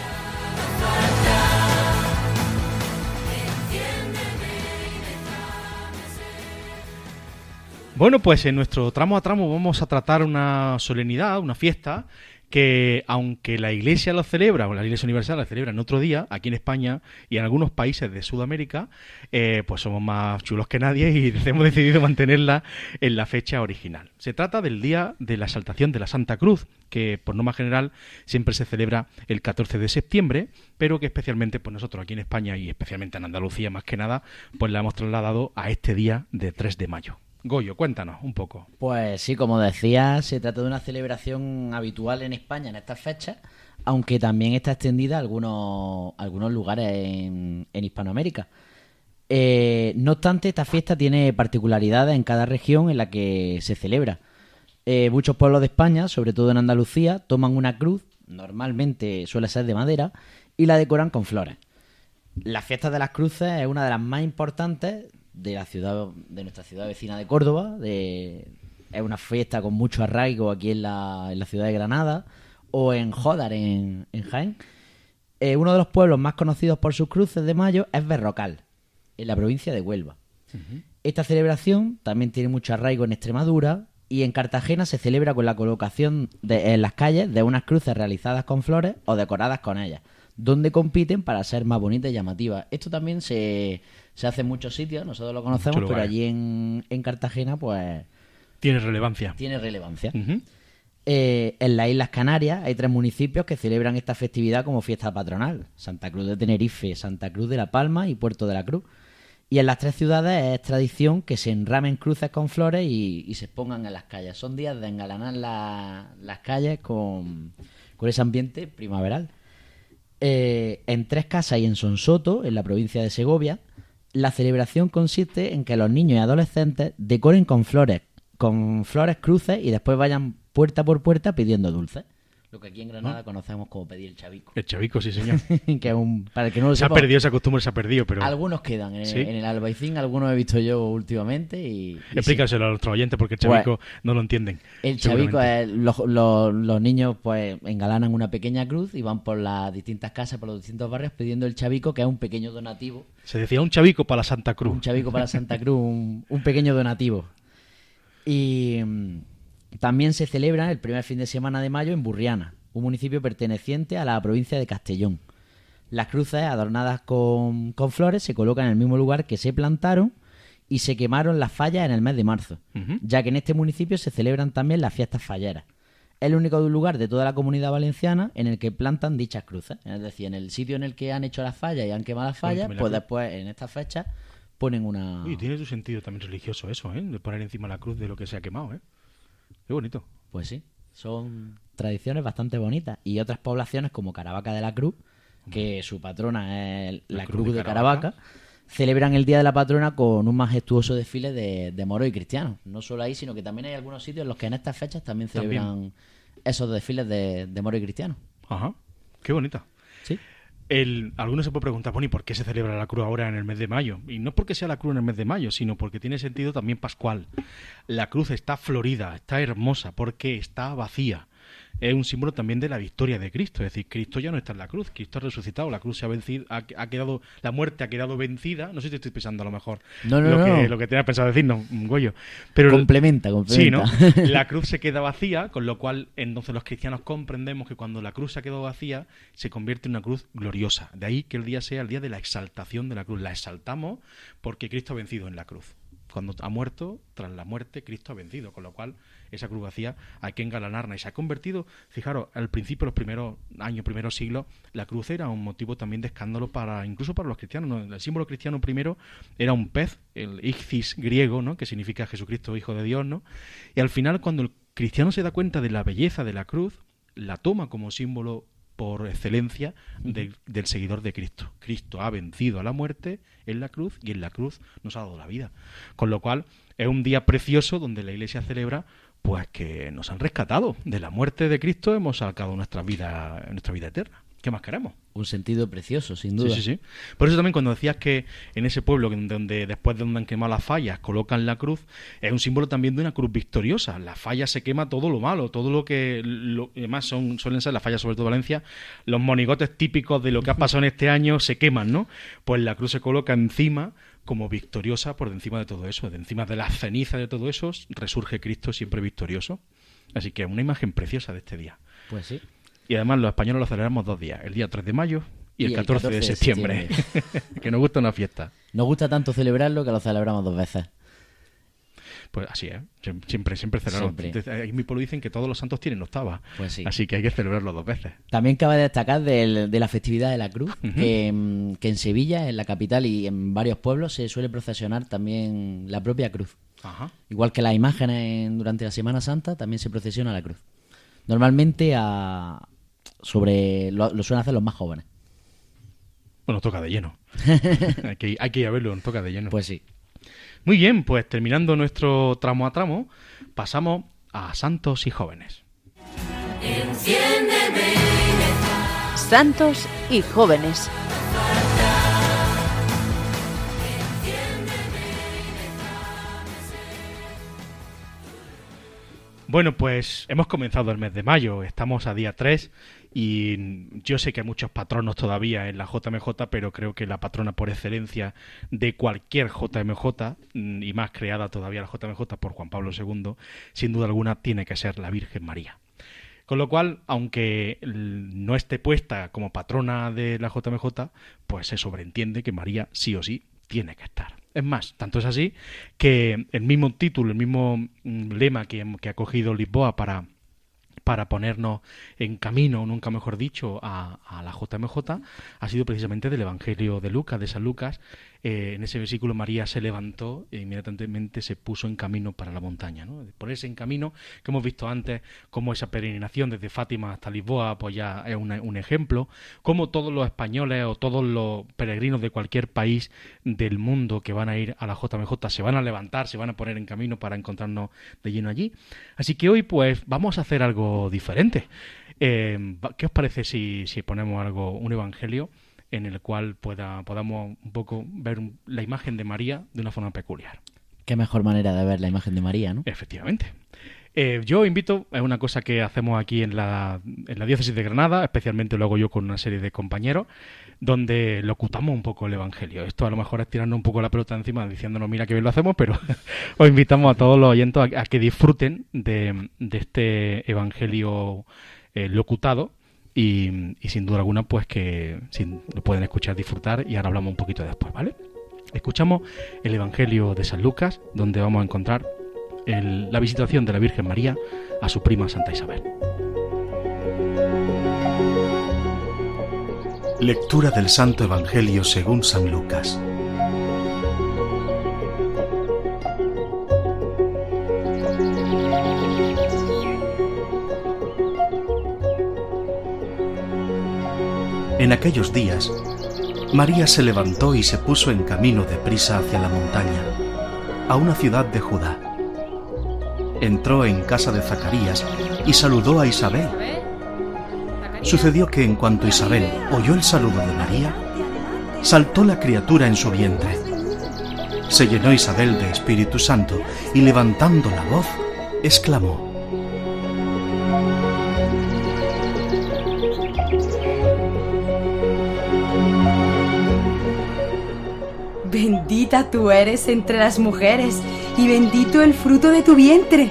Speaker 2: Bueno, pues en nuestro tramo a tramo vamos a tratar una solemnidad, una fiesta, que aunque la Iglesia lo celebra, o la Iglesia Universal la celebra en otro día, aquí en España y en algunos países de Sudamérica, eh, pues somos más chulos que nadie y hemos decidido mantenerla en la fecha original. Se trata del Día de la Exaltación de la Santa Cruz, que por norma general siempre se celebra el 14 de septiembre, pero que especialmente pues nosotros aquí en España y especialmente en Andalucía más que nada, pues la hemos trasladado a este día de 3 de mayo. Goyo, cuéntanos un poco.
Speaker 4: Pues sí, como decía, se trata de una celebración habitual en España en estas fechas, aunque también está extendida a algunos, algunos lugares en, en Hispanoamérica. Eh, no obstante, esta fiesta tiene particularidades en cada región en la que se celebra. Eh, muchos pueblos de España, sobre todo en Andalucía, toman una cruz, normalmente suele ser de madera, y la decoran con flores. La fiesta de las cruces es una de las más importantes de la ciudad, de nuestra ciudad vecina de Córdoba. De, es una fiesta con mucho arraigo aquí en la, en la ciudad de Granada o en Jodar, en, en Jaén. Eh, uno de los pueblos más conocidos por sus cruces de mayo es Berrocal, en la provincia de Huelva. Esta celebración también tiene mucho arraigo en Extremadura y en Cartagena se celebra con la colocación de- en las calles de unas cruces realizadas con flores o decoradas con ellas, donde compiten para ser más bonitas y llamativas. Esto también se, se hace en muchos sitios, nosotros lo conocemos, pero allí en, en Cartagena pues
Speaker 2: Tiene relevancia.
Speaker 4: tiene relevancia. Eh, en las Islas Canarias hay tres municipios que celebran esta festividad como fiesta patronal. Santa Cruz de Tenerife, Santa Cruz de la Palma y Puerto de la Cruz. Y en las tres ciudades es tradición que se enramen cruces con flores y, y se expongan en las calles. Son días de engalanar la- las calles con, con ese ambiente primaveral. Eh, en Tres Casas y en Sonsoto, en la provincia de Segovia, la celebración consiste en que los niños y adolescentes decoren con flores, con flores cruces y después vayan puerta por puerta pidiendo dulces. Lo que aquí en Granada conocemos como pedir el chavico.
Speaker 2: El chavico, sí, señor.
Speaker 4: que un, para el que no lo
Speaker 2: se ha
Speaker 4: sepa,
Speaker 2: perdido esa costumbre, se ha perdido, pero
Speaker 4: algunos quedan en,
Speaker 2: ¿Sí?
Speaker 4: en el Albaicín, algunos he visto yo últimamente y... y sí.
Speaker 2: explícaselo a nuestros oyentes porque el chavico no lo entienden.
Speaker 4: El chavico es, los, los- los niños pues engalanan una pequeña cruz y van por las distintas casas, por los distintos barrios pidiendo el chavico, que es un pequeño donativo
Speaker 2: Se decía un chavico para la Santa Cruz.
Speaker 4: Un chavico para Santa Cruz, un, un pequeño donativo. Y mm, también se celebra el primer fin de semana de mayo en Burriana, un municipio perteneciente a la provincia de Castellón. Las cruces adornadas con, con flores se colocan en el mismo lugar que se plantaron y se quemaron las fallas en el mes de marzo, ya que en este municipio se celebran también las fiestas falleras. Es el único lugar de toda la comunidad valenciana en el que plantan dichas cruces. Es decir, en el sitio en el que han hecho las fallas y han quemado las fallas, pues después en estas fechas ponen una...
Speaker 2: Oye, tiene su sentido también religioso eso, ¿eh? De poner encima la cruz de lo que se ha quemado, ¿eh? Qué bonito.
Speaker 4: Pues sí, son tradiciones bastante bonitas. Y otras poblaciones como Caravaca de la Cruz, que su patrona es la, Cruz, de Caravaca, celebran el Día de la Patrona con un majestuoso desfile de, de moros y cristianos. No solo ahí, sino que también hay algunos sitios en los que en estas fechas también
Speaker 2: También.
Speaker 4: celebran esos desfiles de, de moros y cristianos.
Speaker 2: Ajá. Qué bonita.
Speaker 4: Sí.
Speaker 2: El, algunos se puede preguntar, bueno, ¿y por qué se celebra la cruz ahora en el mes de mayo? Y no porque sea la cruz en el mes de mayo, sino porque tiene sentido también pascual. La cruz está florida, está hermosa, porque está vacía. Es un símbolo también de la victoria de Cristo. Es decir, Cristo ya no está en la cruz, Cristo ha resucitado, la cruz se ha vencido, ha, ha quedado, la muerte ha quedado vencida. No sé si te estoy pensando a lo mejor
Speaker 4: No, no,
Speaker 2: lo,
Speaker 4: no.
Speaker 2: Que, lo que tenías pensado decirnos, Goyo. Pero
Speaker 4: complementa,
Speaker 2: Sí, ¿no?
Speaker 4: complementa.
Speaker 2: La cruz se queda vacía, con lo cual entonces los cristianos comprendemos que cuando la cruz se ha quedado vacía, se convierte en una cruz gloriosa. De ahí que el día sea el día de la exaltación de la cruz. La exaltamos porque Cristo ha vencido en la cruz. Cuando ha muerto, tras la muerte, Cristo ha vencido, con lo cual esa cruz vacía hay que engalanarla. Y se ha convertido, fijaros, al principio, los primeros años, primeros siglos, la cruz era un motivo también de escándalo para, incluso para los cristianos. ¿no? El símbolo cristiano primero era un pez, el ichthys griego, ¿no? que significa Jesucristo, Hijo de Dios, ¿no? Y al final, cuando el cristiano se da cuenta de la belleza de la cruz, la toma como símbolo por excelencia de- del seguidor de Cristo. Cristo ha vencido a la muerte en la cruz y en la cruz nos ha dado la vida. Con lo cual es un día precioso donde la Iglesia celebra pues que nos han rescatado de la muerte de Cristo, hemos sacado nuestra vida, nuestra vida eterna. ¿Qué más queremos?
Speaker 4: Un sentido precioso, sin duda.
Speaker 2: Sí, sí, sí. Por eso también cuando decías que en ese pueblo donde después de donde han quemado las fallas colocan la cruz, es un símbolo también de una cruz victoriosa. La falla se quema todo lo malo, todo lo que lo, además son suelen ser las fallas sobre todo Valencia, los monigotes típicos de lo que ha pasado en este año se queman, ¿no? Pues la cruz se coloca encima como victoriosa por encima de todo eso, de encima de las cenizas de todo eso, resurge Cristo siempre victorioso. Así que una imagen preciosa de este día.
Speaker 4: Pues sí.
Speaker 2: Y además los españoles lo celebramos dos días, el día 3 de mayo y el, 14, de septiembre, que nos gusta una fiesta.
Speaker 4: Nos gusta tanto celebrarlo que lo celebramos dos veces.
Speaker 2: Pues así es, Siem- siempre, siempre celebramos. En mi pueblo dicen que todos los santos tienen octava,
Speaker 4: Pues sí.
Speaker 2: así que hay que celebrarlo dos veces.
Speaker 4: También cabe destacar del- de la festividad de la Cruz, que, mm, que en Sevilla, en la capital y en varios pueblos se suele procesionar también la propia cruz.
Speaker 2: Ajá.
Speaker 4: Igual que las imágenes en- durante la Semana Santa, también se procesiona la cruz. Normalmente a, sobre lo, lo suelen hacer los más jóvenes.
Speaker 2: Bueno, toca de lleno. hay, que, hay que ir a verlo, toca de lleno.
Speaker 4: Pues sí.
Speaker 2: Muy bien, pues terminando nuestro tramo a tramo, pasamos a santos y jóvenes.
Speaker 6: Enciéndeme
Speaker 1: Santos y jóvenes.
Speaker 2: Bueno, pues hemos comenzado el mes de mayo, estamos a día 3 y yo sé que hay muchos patronos todavía en la JMJ, pero creo que la patrona por excelencia de cualquier JMJ, mm, y más creada todavía la JMJ por Juan Pablo II, sin duda alguna tiene que ser la Virgen María. Con lo cual, aunque no esté puesta como patrona de la JMJ, pues se sobreentiende que María sí o sí tiene que estar. Es más, tanto es así que el mismo título, el mismo mm, lema que ha cogido Lisboa para, para ponernos en camino, nunca mejor dicho, a, a la JMJ, ha sido precisamente del Evangelio de Lucas, de San Lucas. Eh, en ese versículo María se levantó e inmediatamente se puso en camino para la montaña. ¿no? Ponerse en camino, que hemos visto antes, como esa peregrinación desde Fátima hasta Lisboa, pues ya es un ejemplo, como todos los españoles o todos los peregrinos de cualquier país del mundo que van a ir a la JMJ se van a levantar, se van a poner en camino para encontrarnos de lleno allí. Así que hoy pues vamos a hacer algo diferente. Eh, ¿Qué os parece si, si ponemos algo, un evangelio en el cual pueda, podamos un poco ver la imagen de María de una forma peculiar?
Speaker 4: Qué mejor manera de ver la imagen de María, ¿no?
Speaker 2: Efectivamente. Eh, yo invito, es una cosa que hacemos aquí en la, en la diócesis de Granada, especialmente lo hago yo con una serie de compañeros, donde locutamos un poco el Evangelio. Esto a lo mejor es tirarnos un poco la pelota encima diciéndonos, mira que bien lo hacemos, pero os invitamos a todos los oyentes a, a que disfruten de, de este Evangelio eh, locutado y, sin duda alguna, pues que lo pueden escuchar, disfrutar y ahora hablamos un poquito después, ¿vale? Escuchamos el Evangelio de San Lucas, donde vamos a encontrar la visitación de la Virgen María a su prima Santa Isabel.
Speaker 7: Lectura del Santo Evangelio según San Lucas. En aquellos días, María se levantó y se puso en camino de prisa hacia la montaña, a una ciudad de Judá. Entró en casa de Zacarías y saludó a Isabel. Sucedió que en cuanto Isabel oyó el saludo de María, saltó la criatura en su vientre. Se llenó Isabel de Espíritu Santo y levantando la voz, exclamó,
Speaker 8: Bendita tú eres entre las mujeres y bendito el fruto de tu vientre.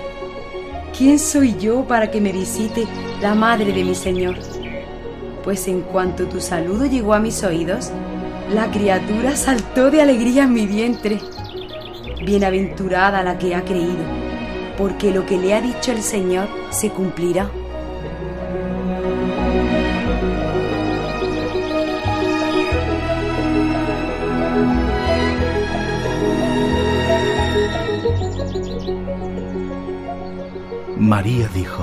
Speaker 8: ¿Quién soy yo para que me visite la madre de mi Señor? Pues en cuanto tu saludo llegó a mis oídos, la criatura saltó de alegría en mi vientre. Bienaventurada la que ha creído, porque lo que le ha dicho el Señor se cumplirá.
Speaker 7: María dijo,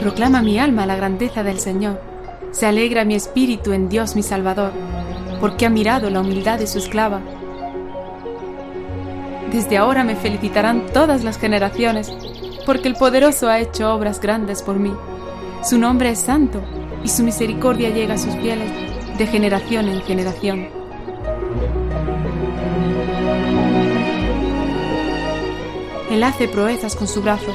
Speaker 9: Proclama mi alma la grandeza del Señor. Se alegra mi espíritu en Dios mi Salvador, porque ha mirado la humildad de su esclava. Desde ahora me felicitarán todas las generaciones, porque el poderoso ha hecho obras grandes por mí. Su nombre es santo, y su misericordia llega a sus fieles de generación en generación. Él hace proezas con su brazo,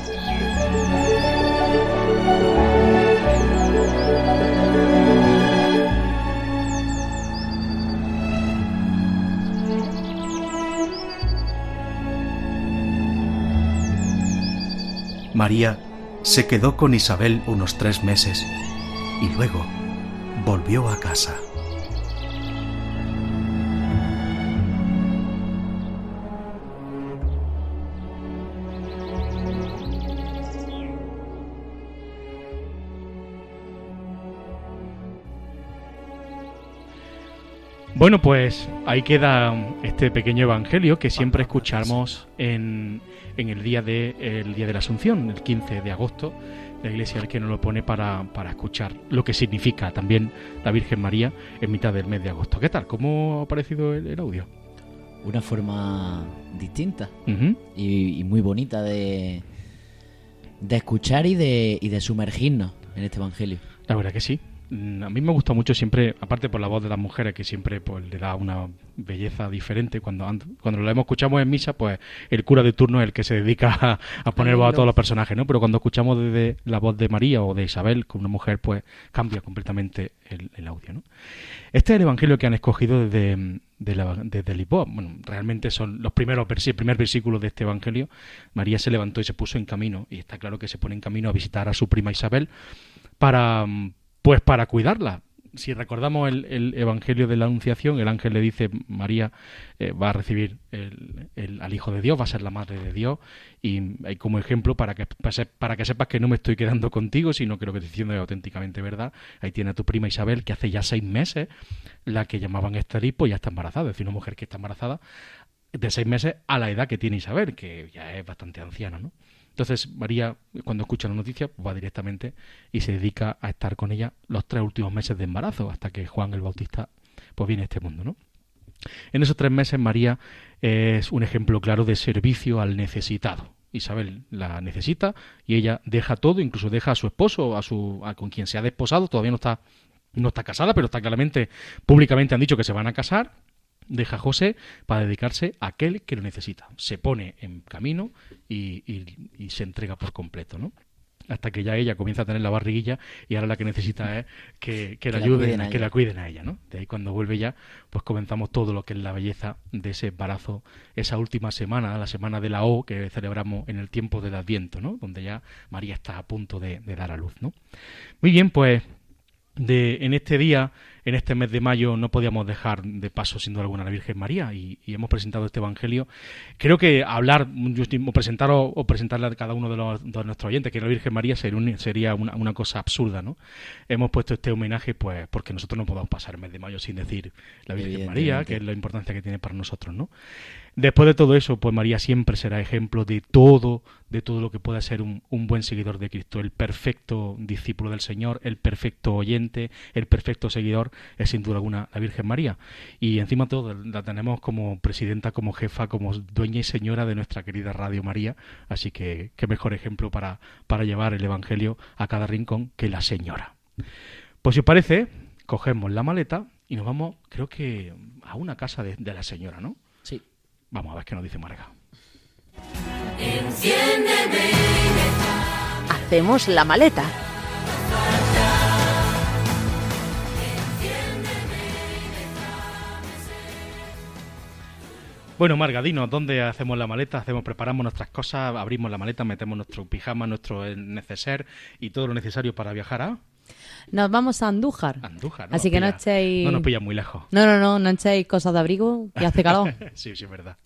Speaker 7: María se quedó con Isabel unos tres meses y luego volvió a casa.
Speaker 2: Bueno, pues ahí queda este pequeño evangelio que siempre escuchamos en, en el día de el día de la Asunción, el 15 de agosto. La Iglesia es que nos lo pone para, para escuchar lo que significa también la Virgen María en mitad del mes de agosto. ¿Qué tal? ¿Cómo ha parecido el, el audio?
Speaker 4: Una forma distinta y, y muy bonita de, de escuchar y de, y de sumergirnos en este evangelio.
Speaker 2: La verdad que sí. Mm, A mí me gusta mucho siempre, aparte por la voz de las mujeres, que siempre pues, le da una belleza diferente. Cuando, and- cuando lo escuchamos en misa, pues el cura de turno es el que se dedica a, a poner voz a todos los personajes, ¿no? Pero cuando escuchamos desde la voz de María o de Isabel, con una mujer, pues cambia completamente el, el audio, ¿no? Este es el evangelio que han escogido desde, de la- desde Lisboa. Bueno, realmente son los primeros el primer versículo de este evangelio. María se levantó y se puso en camino, y está claro que se pone en camino a visitar a su prima Isabel para mm, pues para cuidarla si recordamos el, el Evangelio de la Anunciación, el ángel le dice, María eh, va a recibir el- el- al Hijo de Dios, va a ser la Madre de Dios, y hay como ejemplo para que, para que sepas que no me estoy quedando contigo, sino que lo que estoy diciendo es auténticamente verdad. Ahí tiene a tu prima Isabel, que hace ya seis meses, la que llamaban esteripo, ya está embarazada, es decir, una mujer que está embarazada de seis meses a la edad que tiene Isabel, que ya es bastante anciana, ¿no? Entonces María, cuando escucha la noticia, va directamente y se dedica a estar con ella los tres últimos meses de embarazo, hasta que Juan el Bautista pues viene a este mundo, ¿no? En esos tres meses María es un ejemplo claro de servicio al necesitado. Isabel la necesita y ella deja todo, incluso deja a su esposo, a su a con quien se ha desposado, todavía no está no está casada, pero está claramente públicamente han dicho que se van a casar. Deja a José para dedicarse a aquel que lo necesita. Se pone en camino y, y- y se entrega por completo, ¿no? Hasta que ya ella comienza a tener la barriguilla y ahora la que necesita es que, que la
Speaker 4: Que la
Speaker 2: ayuden,
Speaker 4: cuiden a
Speaker 2: que
Speaker 4: ella.
Speaker 2: la cuiden a ella, ¿no? De ahí cuando vuelve ya, pues comenzamos todo lo que es la belleza de ese embarazo, esa última semana, la semana de la O que celebramos en el tiempo del Adviento, ¿no? Donde ya María está a punto de, de dar a luz, ¿no? Muy bien, pues de, en este día, en este mes de mayo, no podíamos dejar de paso, sin duda alguna, a la Virgen María y, y hemos presentado este Evangelio. Creo que hablar, yo presentar o, o presentarle a cada uno de, los, de nuestros oyentes que la Virgen María sería, un- sería una, una cosa absurda, ¿no? Hemos puesto este homenaje, pues, porque nosotros no podemos pasar el mes de mayo sin decir la Virgen María, que es la importancia que tiene para nosotros, ¿no? Después de todo eso, pues María siempre será ejemplo de todo, de todo lo que pueda ser un, un buen seguidor de Cristo, el perfecto discípulo del Señor, el perfecto oyente, el perfecto seguidor, es sin duda alguna la Virgen María. Y encima de todo, la tenemos como presidenta, como jefa, como dueña y señora de nuestra querida Radio María, así que qué mejor ejemplo para, para llevar el Evangelio a cada rincón que la señora. Pues si os parece, cogemos la maleta y nos vamos, creo que a una casa de, de la señora, ¿no? Vamos a ver qué nos dice Marga.
Speaker 6: Enciéndeme.
Speaker 10: Hacemos la maleta.
Speaker 2: Bueno, Marga, dinos, ¿dónde hacemos la maleta? Hacemos, preparamos nuestras cosas, abrimos la maleta, metemos nuestro pijama, nuestro neceser y todo lo necesario para viajar a
Speaker 3: Nos vamos a Andújar.
Speaker 2: Andújar. ¿no?
Speaker 3: Así que no
Speaker 2: pilla-
Speaker 3: echéis...
Speaker 2: No nos pilla muy lejos.
Speaker 3: No, no, no, no echéis cosas de abrigo, que hace calor.
Speaker 2: sí, sí, es verdad.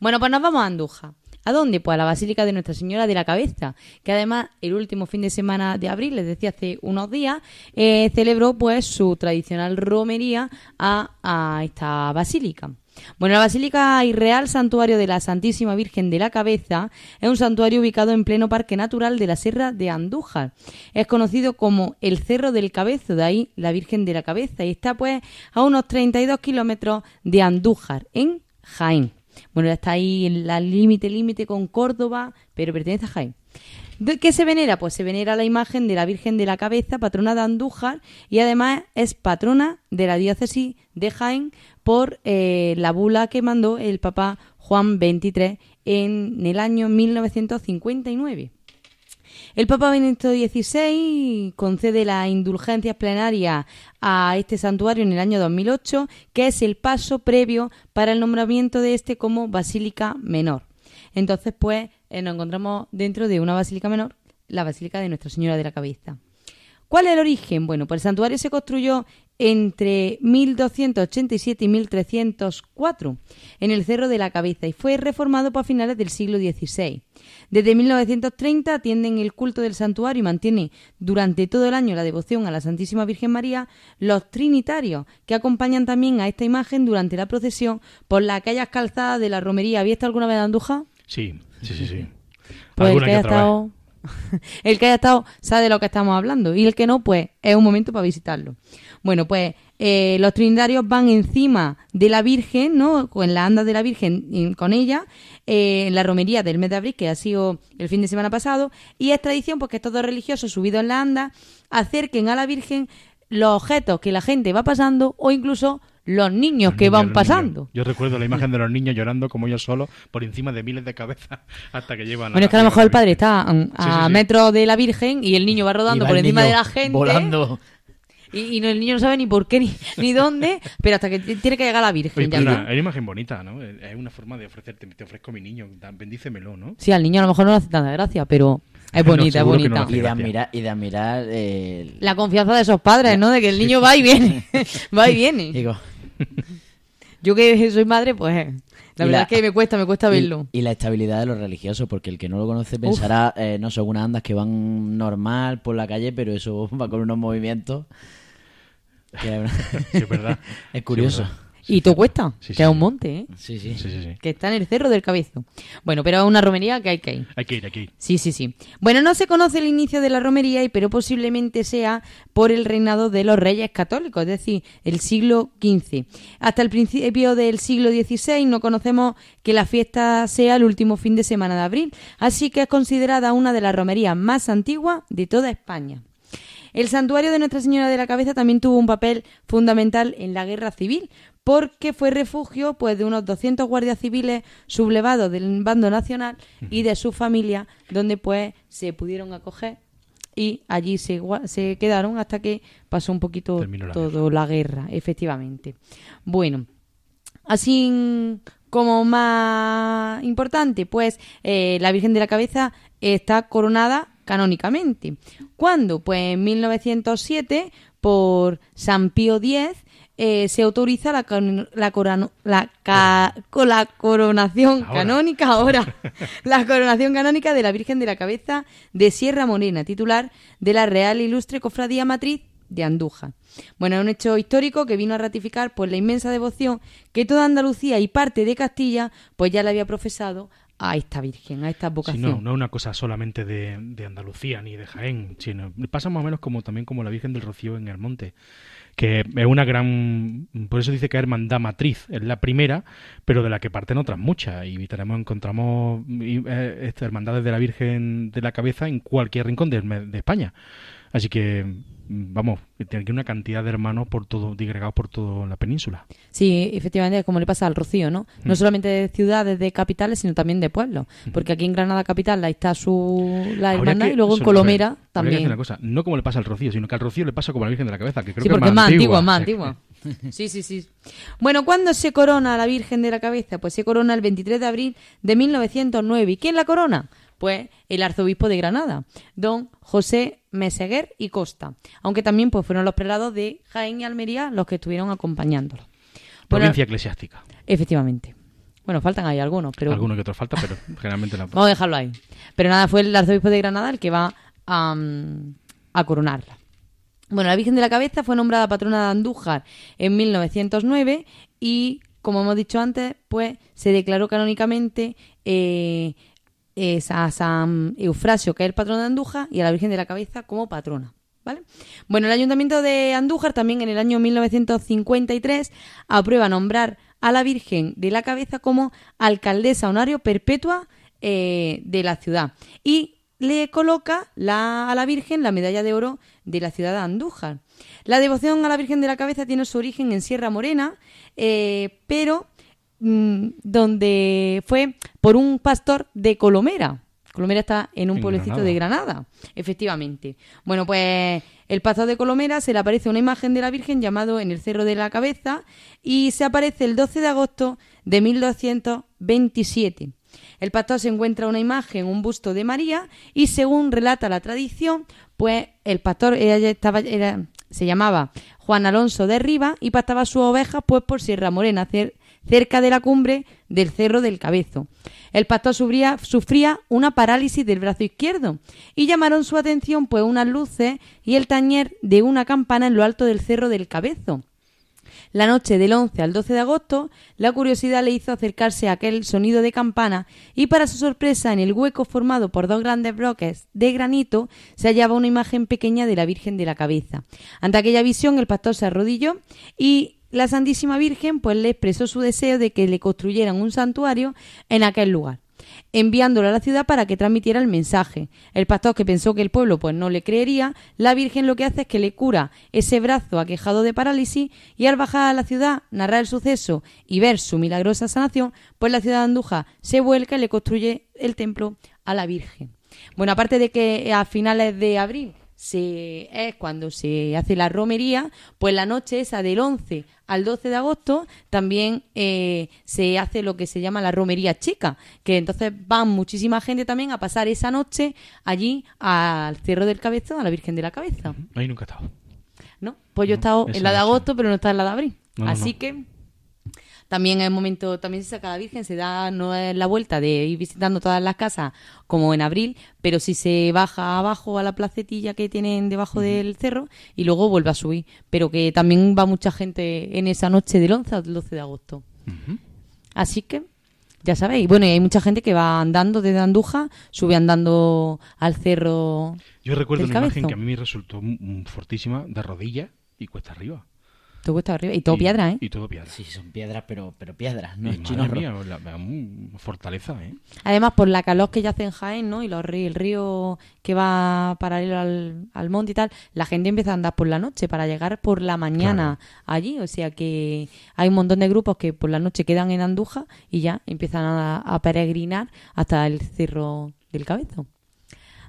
Speaker 3: Bueno, pues nos vamos a Andújar. ¿A dónde? Pues a la Basílica de Nuestra Señora de la Cabeza, que además el último fin de semana de abril, les decía hace unos días, eh, celebró pues su tradicional romería a, a esta basílica. Bueno, la Basílica y Real Santuario de la Santísima Virgen de la Cabeza es un santuario ubicado en pleno Parque Natural de la Sierra de Andújar. Es conocido como el Cerro del Cabezo, de ahí la Virgen de la Cabeza, y está pues a unos 32 kilómetros de Andújar, en Jaén. Bueno, ya está ahí en la límite, límite con Córdoba, pero pertenece a Jaén. ¿De ¿Qué se venera? Pues se venera la imagen de la Virgen de la Cabeza, patrona de Andújar, y además es patrona de la diócesis de Jaén por eh, la bula que mandó el Papa Juan XXIII en el año 1959. El Papa Benedicto XVI concede las indulgencias plenarias a este santuario en el año 2008, que es el paso previo para el nombramiento de este como basílica menor. Entonces, pues, eh, nos encontramos dentro de una basílica menor, la Basílica de Nuestra Señora de la Cabeza. ¿Cuál es el origen? Bueno, pues el santuario se construyó entre 1287 y 1304 en el Cerro de la Cabeza y fue reformado para finales del siglo XVI. Desde 1930 atienden el culto del santuario y mantiene durante todo el año la devoción a la Santísima Virgen María los trinitarios que acompañan también a esta imagen durante la procesión por las calles calzadas de la romería. ¿Había estado alguna vez en Andújar?
Speaker 2: Sí, sí, sí, sí.
Speaker 3: Pues el que,
Speaker 2: que
Speaker 3: haya estado, el que haya estado sabe de lo que estamos hablando y el que no, pues es un momento para visitarlo. Bueno, pues eh, los trinitarios van encima de la Virgen, ¿no? Con la anda de la Virgen con ella, eh, en la romería del mes de abril, que ha sido el fin de semana pasado, y es tradición pues que estos dos religiosos subidos en la anda acerquen a la Virgen los objetos que la gente va pasando o incluso los niños
Speaker 2: Los
Speaker 3: que
Speaker 2: niños,
Speaker 3: van pasando.
Speaker 2: niños. Yo recuerdo la imagen de los niños llorando como ellos solos por encima de miles de cabezas hasta que llevan
Speaker 3: Bueno, es que a lo mejor el padre está
Speaker 2: Sí,
Speaker 3: a
Speaker 2: sí, sí.
Speaker 3: metros de la Virgen y el niño va rodando
Speaker 4: va
Speaker 3: por encima de la gente.
Speaker 4: Volando.
Speaker 3: Y, y no- el niño no sabe ni por qué ni, ni dónde, pero hasta que tiene que llegar la Virgen.
Speaker 2: Oye,
Speaker 3: ya
Speaker 2: pero
Speaker 3: está.
Speaker 2: una, una imagen bonita, ¿no? Es una forma de ofrecerte, te ofrezco mi niño, bendícemelo, ¿no?
Speaker 3: Sí, al niño a lo mejor no le hace tanta gracia, pero es
Speaker 2: No,
Speaker 3: bonita, es
Speaker 2: no
Speaker 3: bonita.
Speaker 4: Y de admirar, y de admirar eh,
Speaker 3: La confianza de esos padres, ¿no? De que el niño va y viene. va y viene.
Speaker 4: digo,
Speaker 3: Yo que soy madre, pues la
Speaker 4: Y
Speaker 3: verdad
Speaker 4: la-
Speaker 3: es que me cuesta, me cuesta verlo.
Speaker 4: y la estabilidad de los religiosos, porque el que no lo conoce pensará, eh, no sé, unas andas que van normal por la calle, pero eso va con unos movimientos. que-
Speaker 2: Sí, es verdad.
Speaker 4: es curioso.
Speaker 2: Sí,
Speaker 3: Y todo cuesta,
Speaker 2: Sí,
Speaker 3: que
Speaker 2: sí,
Speaker 3: es un monte, ¿eh?
Speaker 4: Sí, sí.
Speaker 2: Sí, sí, sí.
Speaker 3: Que está en el cerro del cabezo. Bueno, pero es una romería que hay que ir.
Speaker 2: Hay que ir, hay que ir.
Speaker 3: Sí, sí, sí. Bueno, no se conoce el inicio de la romería, y pero posiblemente sea por el reinado de los reyes católicos, es decir, el siglo XV. Hasta el principio del siglo XVI no conocemos que la fiesta sea el último fin de semana de abril, así que es considerada una de las romerías más antiguas de toda España. El santuario de Nuestra Señora de la Cabeza también tuvo un papel fundamental en la guerra civil, porque fue refugio pues de unos 200 guardias civiles sublevados del bando nacional y de su familia, donde pues se pudieron acoger y allí se, se quedaron hasta que pasó un poquito
Speaker 2: Terminó la
Speaker 3: todo la guerra, efectivamente. Bueno, Así como más importante, pues eh, la Virgen de la Cabeza está coronada canónicamente. ¿Cuándo? Pues en 1907, por San Pío X, eh, se autoriza la, can- la, corano- la, ca- con la coronación
Speaker 2: Ahora.
Speaker 3: canónica, ahora, la coronación canónica de la Virgen de la Cabeza de Sierra Morena, titular de la Real Ilustre Cofradía Matriz de Andújar. Bueno, es un hecho histórico que vino a ratificar pues la inmensa devoción que toda Andalucía y parte de Castilla pues ya le había profesado a esta Virgen, a esta
Speaker 2: Sí,
Speaker 3: vocación.
Speaker 2: no, no es una cosa solamente de, de Andalucía ni de Jaén, sino pasa más o menos como también como la Virgen del Rocío en el monte, que es una gran, por eso dice que hermandad matriz, es la primera, pero de la que parten otras muchas. Y tenemos encontramos eh, hermandades de la Virgen de la Cabeza en cualquier rincón de, España, así que vamos, tiene una cantidad de hermanos por todo, digregados por toda la península.
Speaker 3: Sí, efectivamente, como le pasa al Rocío, ¿no?
Speaker 2: Mm.
Speaker 3: No solamente de ciudades, de capitales, sino también de pueblos. Porque aquí en Granada Capital ahí está su la hermandad
Speaker 2: que-
Speaker 3: y luego en Colomera
Speaker 2: a
Speaker 3: también.
Speaker 2: una cosa, no como le pasa al Rocío, sino que al Rocío le pasa como a la Virgen de la Cabeza, que creo
Speaker 3: sí,
Speaker 2: que
Speaker 3: porque es más antigua, es más antigua. Sí, sí, sí. Bueno, ¿cuándo se corona la Virgen de la Cabeza? Pues se corona el 23 de abril de 1909. ¿Y quién la corona? Pues el arzobispo de Granada, don José Meseguer y Costa. Aunque también pues fueron los prelados de Jaén y Almería los que estuvieron acompañándolo. Bueno,
Speaker 2: Provincia eclesiástica.
Speaker 3: efectivamente. Bueno, faltan ahí algunos, pero
Speaker 2: Alguno que otro falta, pero generalmente la
Speaker 3: vamos a dejarlo ahí. Pero nada, fue el arzobispo de Granada el que va a, mm, a coronarla. Bueno, la Virgen de la Cabeza fue nombrada patrona de Andújar en 1909 y, como hemos dicho antes, pues se declaró canónicamente eh, es a San Eufrasio, que es el patrón de Andújar, y a la Virgen de la Cabeza como patrona. ¿Vale? Bueno, el Ayuntamiento de Andújar también en el año 1953 aprueba nombrar a la Virgen de la Cabeza como alcaldesa honorario perpetua eh, de la ciudad y le coloca a la Virgen la medalla de oro de la ciudad de Andújar. La devoción a la Virgen de la Cabeza tiene su origen en Sierra Morena, eh, pero mm, donde fue por un pastor de Colomera. Colomera está en un
Speaker 2: En
Speaker 3: pueblecito
Speaker 2: Granada.
Speaker 3: de Granada, efectivamente. Bueno, pues el pastor de Colomera se le aparece una imagen de la Virgen llamado en el Cerro de la Cabeza y se aparece el 12 de agosto de 1227. El pastor se encuentra una imagen, un busto de María y según relata la tradición, pues el pastor ella estaba, era- se llamaba Juan Alonso de Riva y pastaba sus ovejas pues por Sierra Morena, cerca de la cumbre del Cerro del Cabezo. El pastor sufría, sufría una parálisis del brazo izquierdo y llamaron su atención pues unas luces y el tañer de una campana en lo alto del Cerro del Cabezo. La noche del 11 al 12 de agosto, la curiosidad le hizo acercarse a aquel sonido de campana y para su sorpresa en el hueco formado por dos grandes bloques de granito se hallaba una imagen pequeña de la Virgen de la Cabeza. Ante aquella visión el pastor se arrodilló y la Santísima Virgen pues le expresó su deseo de que le construyeran un santuario en aquel lugar enviándolo a la ciudad para que transmitiera el mensaje. El pastor que pensó que el pueblo pues no le creería, la Virgen lo que hace es que le cura ese brazo aquejado de parálisis y al bajar a la ciudad, narrar el suceso y ver su milagrosa sanación, pues la ciudad de Andújar se vuelca y le construye el templo a la Virgen. Bueno, aparte de que a finales de abril se, es cuando se hace la romería, pues la noche esa del 11 al 12 de agosto también eh, se hace lo que se llama la romería chica, que entonces van muchísima gente también a pasar esa noche allí al Cerro del Cabezón, a la Virgen de la Cabeza.
Speaker 2: Ahí nunca he estado.
Speaker 3: ¿No? Pues yo he
Speaker 2: No,
Speaker 3: estado
Speaker 2: esa
Speaker 3: en la de
Speaker 2: no
Speaker 3: agosto, pero no está en la de abril.
Speaker 2: No, no,
Speaker 3: Así
Speaker 2: no.
Speaker 3: que también es momento, también se saca la Virgen, se da no es la vuelta de ir visitando todas las casas como en abril, pero si se baja abajo a la placetilla que tienen debajo del cerro y luego vuelve a subir. Pero que también va mucha gente en esa noche del 11 al 12 de agosto. Así que, ya sabéis. Bueno, y hay mucha gente que va andando desde Andújar, sube andando al cerro.
Speaker 2: Yo recuerdo
Speaker 3: del
Speaker 2: una imagen que a mí me resultó fortísima, de rodillas y cuesta arriba.
Speaker 3: Todo cuesta arriba. Y todo
Speaker 2: Y-
Speaker 3: piedra, ¿eh?
Speaker 2: Y todo piedra.
Speaker 4: Sí, son piedras, pero, pero piedras, no
Speaker 2: Y
Speaker 4: es chino
Speaker 2: mía, la- la- mm, fortaleza, ¿eh?
Speaker 3: Además, por la calor que ya hace en Jaén, ¿no? Y los ríos, el río que va paralelo al, al monte y tal, la gente empieza a andar por la noche para llegar por la mañana allí. O sea que hay un montón de grupos que por la noche quedan en Andújar y ya empiezan a, a peregrinar hasta el Cerro del Cabezo.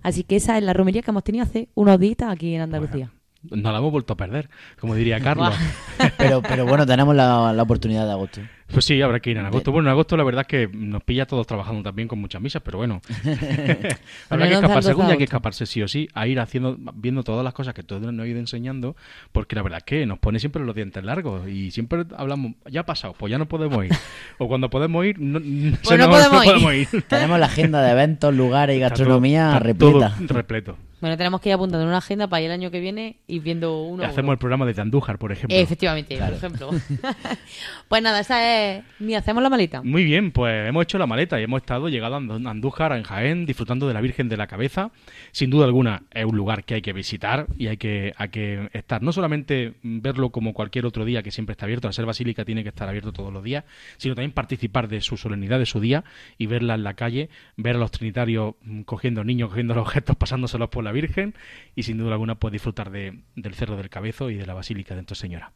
Speaker 3: Así que esa es la romería que hemos tenido hace unos días aquí en Andalucía.
Speaker 2: Nos la hemos vuelto a perder, como diría Carlos.
Speaker 4: Pero, pero bueno, tenemos la, la oportunidad de agosto.
Speaker 2: Pues sí, habrá que ir en agosto. Bueno, en agosto la verdad es que nos pilla a todos trabajando también con muchas misas, pero bueno. habrá que
Speaker 3: no
Speaker 2: escaparse,
Speaker 3: tanto
Speaker 2: algún día hay que escaparse sí o sí, a ir haciendo, viendo todas las cosas que todos nos han ido enseñando, porque la verdad es que nos pone siempre los dientes largos y siempre hablamos, ya ha pasado, pues ya no podemos ir. O cuando podemos ir, no, se
Speaker 3: no
Speaker 2: nos-
Speaker 3: podemos ir.
Speaker 4: Tenemos la agenda de eventos, lugares y
Speaker 2: Está todo-
Speaker 4: gastronomía
Speaker 2: todo
Speaker 4: repleta.
Speaker 2: repleto.
Speaker 3: Bueno, tenemos que ir apuntando en una agenda para ir el año que viene y viendo uno. a
Speaker 2: Hacemos
Speaker 3: uno.
Speaker 2: el programa desde Andújar, por ejemplo.
Speaker 3: Efectivamente, por ejemplo. pues nada, esa es. Ni hacemos la maleta.
Speaker 2: Muy bien, pues hemos hecho la maleta y hemos estado llegado a Andú- Andújar, en Jaén, disfrutando de la Virgen de la Cabeza. Sin duda alguna es un lugar que hay que visitar y hay que, hay que estar, no solamente verlo como cualquier otro día que siempre está abierto, la ser basílica tiene que estar abierto todos los días, sino también participar de su solemnidad de su día y verla en la calle, ver a los trinitarios mm, cogiendo niños, cogiendo los objetos, pasándoselos por la Virgen y sin duda alguna pues disfrutar de, del Cerro del Cabezo y de la Basílica de Nuestra Señora.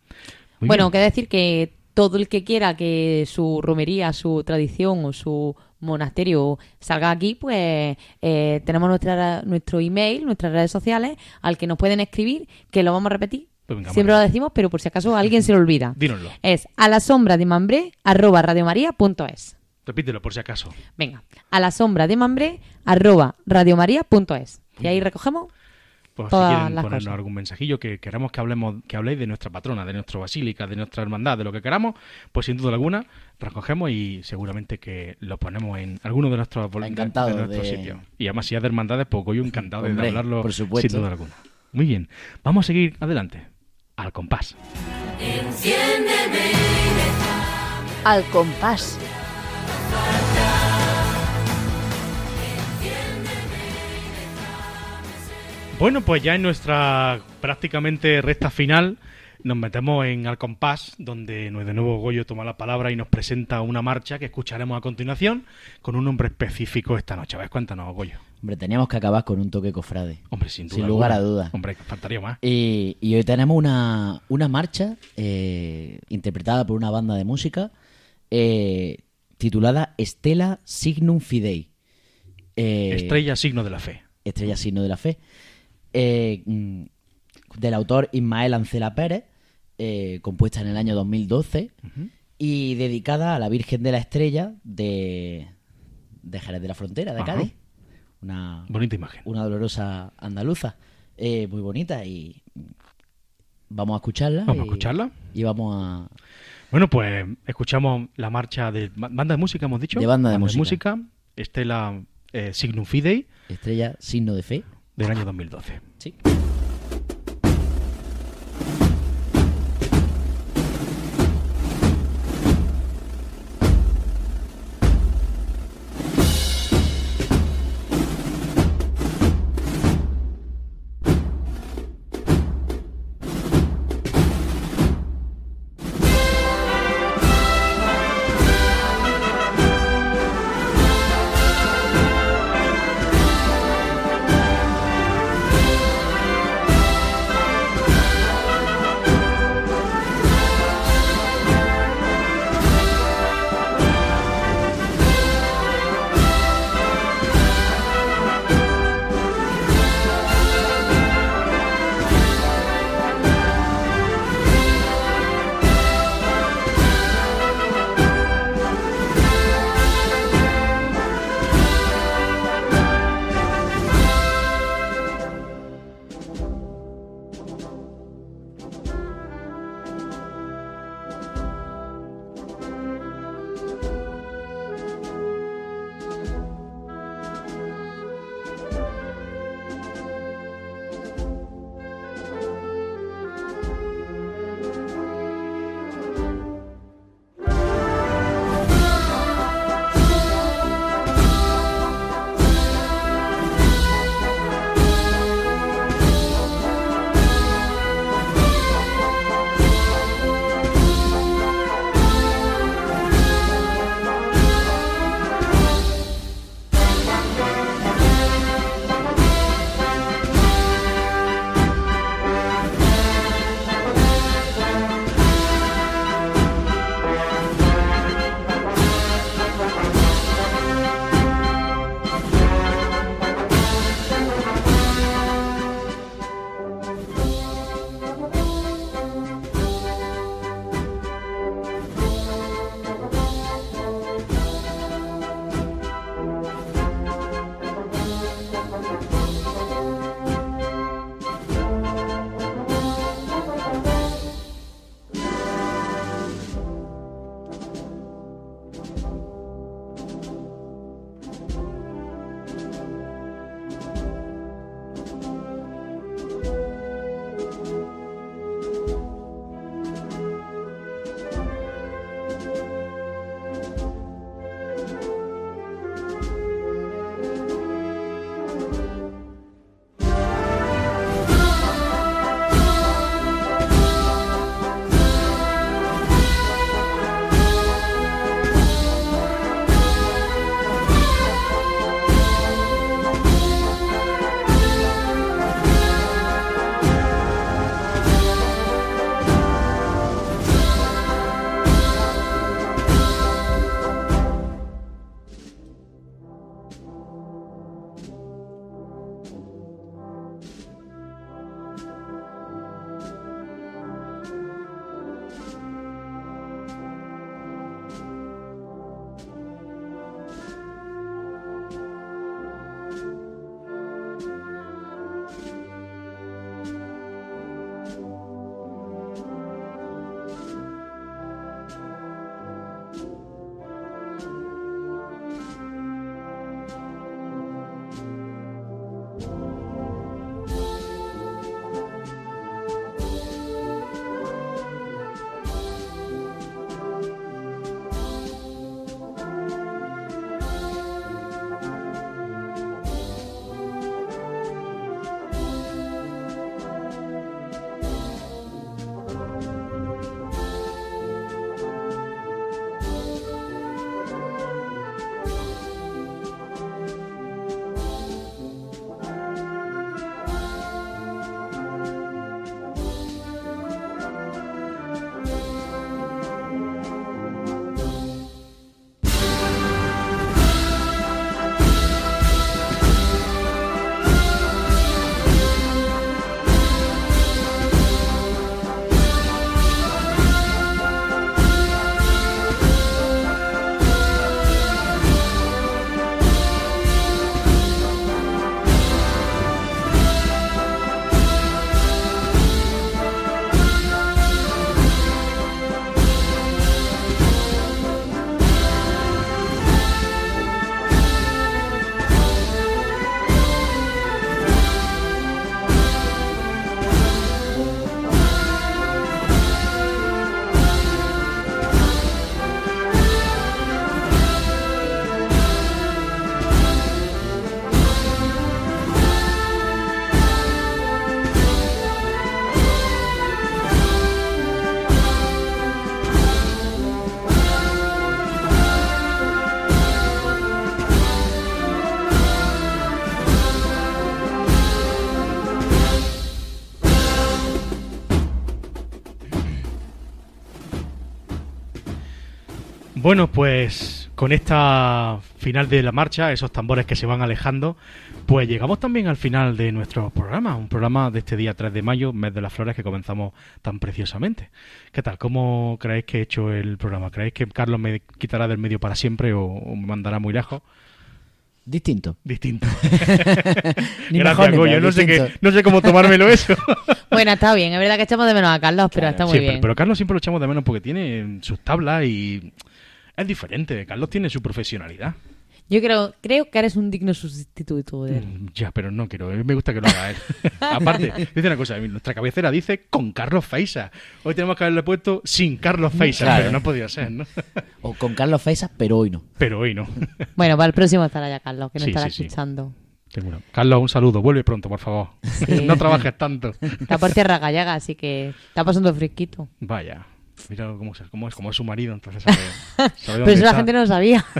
Speaker 2: Muy
Speaker 3: bueno,
Speaker 2: bien.
Speaker 3: que decir que todo el que quiera que su romería, su tradición o su monasterio salga aquí, pues eh, tenemos nuestra, nuestro email, nuestras redes sociales, al que nos pueden escribir, que lo vamos a repetir.
Speaker 2: Pues venga,
Speaker 3: Siempre lo decimos, pero por si acaso alguien se lo olvida.
Speaker 2: Dínoslo.
Speaker 3: Es a la sombra de mambré arroba radiomaria.es.
Speaker 2: Repítelo por si acaso.
Speaker 3: Venga, a la sombra de mambré arroba radiomaria.es. Y ahí recogemos
Speaker 2: Pues
Speaker 3: todas
Speaker 2: si quieren ponernos
Speaker 3: cosas.
Speaker 2: algún mensajillo que queramos que hablemos, que habléis de nuestra patrona, de nuestra basílica, de nuestra hermandad, de lo que queramos, pues sin duda alguna recogemos y seguramente que lo ponemos en alguno de nuestros bol- de-
Speaker 4: Encantado
Speaker 2: de nuestros
Speaker 4: de-
Speaker 2: sitios. Y además si es de hermandades, pues yo encantado de
Speaker 4: Hombre,
Speaker 2: hablarlo
Speaker 4: por supuesto.
Speaker 2: sin duda alguna. Muy bien, vamos a seguir adelante. Al compás.
Speaker 6: Enciéndeme,
Speaker 10: Al compás.
Speaker 2: Bueno, pues ya en nuestra prácticamente recta final nos metemos en Al Compás, donde de nuevo Goyo toma la palabra y nos presenta una marcha que escucharemos a continuación con un nombre específico esta noche. A ver, cuéntanos, Goyo.
Speaker 4: Hombre, teníamos que acabar con un toque cofrade.
Speaker 2: Hombre, sin duda.
Speaker 4: Sin lugar
Speaker 2: alguna.
Speaker 4: a dudas.
Speaker 2: Hombre, faltaría más.
Speaker 4: Y, y hoy tenemos una, una marcha eh, interpretada por una banda de música eh, titulada Estela Signum Fidei. Eh,
Speaker 2: Estrella, signo de la fe.
Speaker 4: Estrella Signo de la Fe. Eh, mm, del autor Ismael Ancela Pérez, eh, compuesta en el año 2012 y dedicada a la Virgen de la Estrella de, de Jerez de la Frontera, de
Speaker 2: Ajá.
Speaker 4: Cádiz. Una,
Speaker 2: Bonita imagen.
Speaker 4: una dolorosa andaluza, eh, muy bonita y vamos a escucharla.
Speaker 2: Vamos a
Speaker 4: y-
Speaker 2: escucharla.
Speaker 4: Y vamos a...
Speaker 2: Bueno, pues escuchamos la marcha de ba- banda de música, hemos dicho.
Speaker 4: De banda de música.
Speaker 2: Estela eh, Signum Fidei
Speaker 4: Estrella Signo de Fe.
Speaker 2: Del año 2012.
Speaker 4: Sí.
Speaker 2: Bueno, pues con esta final de la marcha, esos tambores que se van alejando, pues llegamos también al final de nuestro programa, un programa de este día 3 de mayo, mes de las flores que comenzamos tan preciosamente. ¿Qué tal? ¿Cómo creéis que he hecho el programa? ¿Creéis que Carlos me quitará del medio para siempre o, o me mandará muy lejos?
Speaker 4: Distinto.
Speaker 2: Distinto.
Speaker 4: Ni
Speaker 2: Gracias,
Speaker 4: mejor
Speaker 2: Goyo. No sé, no cómo tomármelo eso.
Speaker 3: Bueno, está bien, es verdad que echamos de menos a Carlos, pero está muy
Speaker 2: Sí,
Speaker 3: bien.
Speaker 2: Pero Carlos siempre lo echamos de menos porque tiene sus tablas y es diferente. Carlos tiene su profesionalidad.
Speaker 3: Yo creo, creo que eres un digno sustituto de él.
Speaker 2: Mm, Ya, pero no quiero. Me gusta que lo haga él. Aparte, dice una cosa. Nuestra cabecera dice con Carlos Feisa. Hoy tenemos que haberle puesto sin Carlos Feisa,
Speaker 4: Claro.
Speaker 2: pero no podía ser, ¿no?
Speaker 4: O con Carlos Feisas, pero hoy no.
Speaker 2: Pero hoy no.
Speaker 3: Bueno, para el próximo estará ya Carlos, que nos
Speaker 2: Sí,
Speaker 3: estará
Speaker 2: sí, sí.
Speaker 3: escuchando.
Speaker 2: Tengo una- Carlos, un saludo. Vuelve pronto, por favor.
Speaker 3: Sí.
Speaker 2: no trabajes tanto.
Speaker 3: Está por tierra gallega, así que está pasando fresquito.
Speaker 2: Vaya. Mira cómo, es- cómo es, como es su marido, entonces sabe, sabe
Speaker 3: Pero
Speaker 2: dónde
Speaker 3: eso la gente no lo sabía.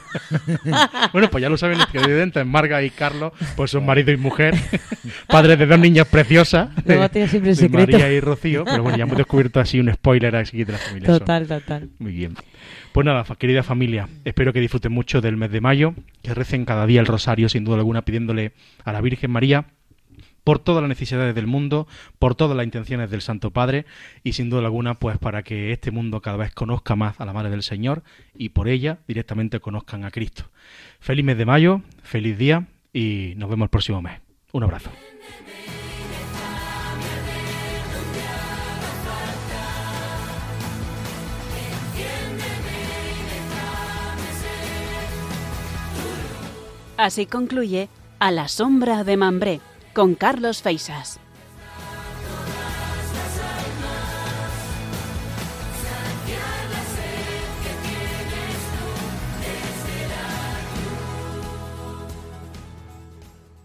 Speaker 2: Bueno, pues ya lo saben nuestros evidentes. Marga y Carlos, pues son marido y mujer, padres de dos niñas preciosas.
Speaker 3: Luego tenido siempre
Speaker 2: de
Speaker 3: secreto.
Speaker 2: María y Rocío, pero bueno, ya hemos descubierto así un spoiler aquí de la familia.
Speaker 3: Total, total.
Speaker 2: Muy bien. Pues nada, querida familia, espero que disfruten mucho del mes de mayo, que recen cada día el rosario, sin duda alguna, pidiéndole a la Virgen María por todas las necesidades del mundo, por todas las intenciones del Santo Padre y sin duda alguna pues para que este mundo cada vez conozca más a la Madre del Señor y por ella directamente conozcan a Cristo. Feliz mes de mayo, feliz día y nos vemos el próximo mes. Un abrazo.
Speaker 1: Así concluye A la sombra de Mambré con Carlos Feisas.